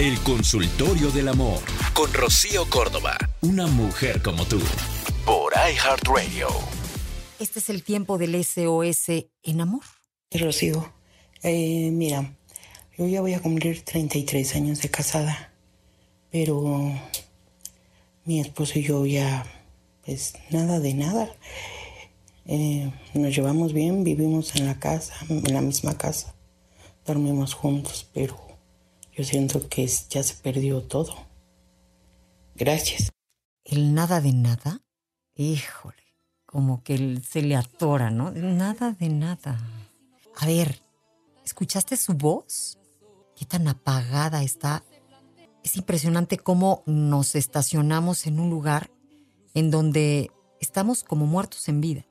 El consultorio del amor con Rocío Córdoba, una mujer como tú, por iHeartRadio. Este es el tiempo del SOS en amor. Rocío, eh, mira, yo ya voy a cumplir 33 años de casada, pero mi esposo y yo ya, pues nada de nada. Eh, nos llevamos bien, vivimos en la casa, en la misma casa, dormimos juntos, pero yo siento que ya se perdió todo. Gracias. El nada de nada, híjole, como que se le atora, ¿no? Nada de nada. A ver, ¿escuchaste su voz? Qué tan apagada está. Es impresionante cómo nos estacionamos en un lugar en donde estamos como muertos en vida.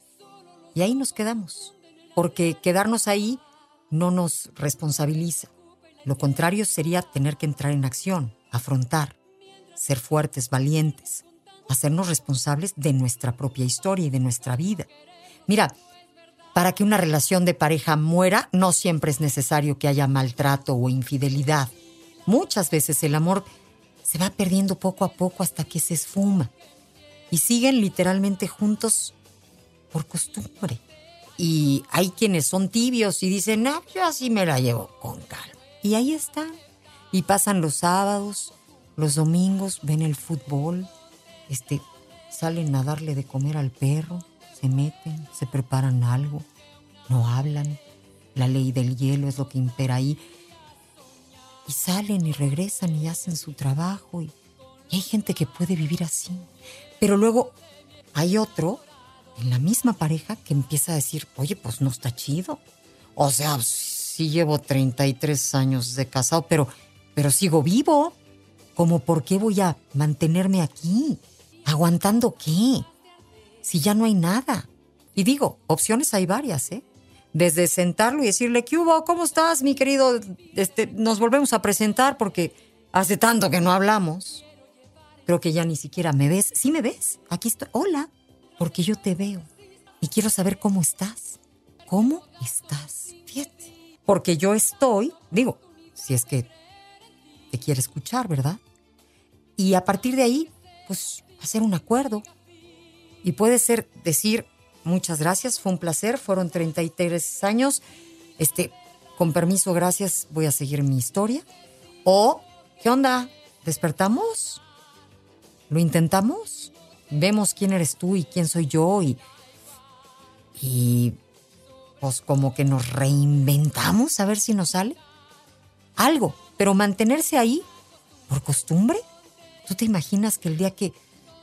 Y ahí nos quedamos, porque quedarnos ahí no nos responsabiliza. Lo contrario sería tener que entrar en acción, afrontar, ser fuertes, valientes, hacernos responsables de nuestra propia historia y de nuestra vida. Mira, para que una relación de pareja muera, no siempre es necesario que haya maltrato o infidelidad. Muchas veces el amor se va perdiendo poco a poco hasta que se esfuma. Y siguen literalmente juntos por costumbre. Y hay quienes son tibios y dicen, no, yo así me la llevo con calma. Y ahí están. Y pasan los sábados, los domingos, ven el fútbol, este, salen a darle de comer al perro, se meten, se preparan algo, no hablan. La ley del hielo es lo que impera ahí. Y salen y regresan y hacen su trabajo. Y, y hay gente que puede vivir así. Pero luego hay otro en la misma pareja que empieza a decir, oye, pues no está chido. O sea, sí llevo 33 años de casado, pero, pero sigo vivo. ¿Cómo por qué voy a mantenerme aquí? ¿Aguantando qué? Si ya no hay nada. Y digo, opciones hay varias, ¿eh? Desde sentarlo y decirle, ¿qué hubo? ¿Cómo estás, mi querido? Este, nos volvemos a presentar porque hace tanto que no hablamos. Creo que ya ni siquiera me ves. ¿Sí me ves? Aquí estoy. Hola. Porque yo te veo. Y quiero saber cómo estás. ¿Cómo estás? Fíjate porque yo estoy, digo, si es que te quiere escuchar, ¿verdad? Y a partir de ahí, pues hacer un acuerdo. Y puede ser decir, muchas gracias, fue un placer, fueron 33 años, este, con permiso, gracias, voy a seguir mi historia. O, ¿qué onda? ¿Despertamos? ¿Lo intentamos? Vemos quién eres tú y quién soy yo y, y pues como que nos reinventamos a ver si nos sale algo, pero mantenerse ahí por costumbre. ¿Tú te imaginas que el día que,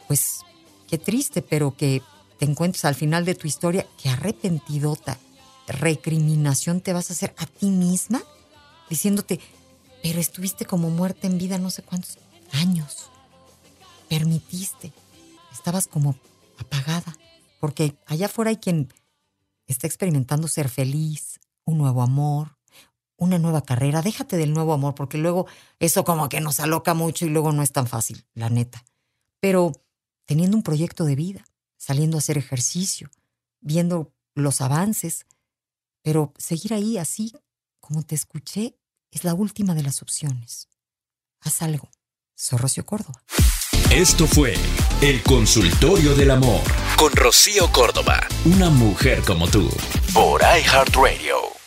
pues, qué triste, pero que te encuentres al final de tu historia, qué arrepentidota, recriminación te vas a hacer a ti misma, diciéndote, pero estuviste como muerta en vida no sé cuántos años, permitiste, estabas como apagada, porque allá afuera hay quien está experimentando ser feliz, un nuevo amor, una nueva carrera. Déjate del nuevo amor, porque luego eso como que nos aloca mucho y luego no es tan fácil, la neta. Pero teniendo un proyecto de vida, saliendo a hacer ejercicio, viendo los avances, pero seguir ahí así, como te escuché, es la última de las opciones. Haz algo. Soy Córdoba. Esto fue El Consultorio del Amor con Rocío Córdoba, una mujer como tú, por iHeartRadio.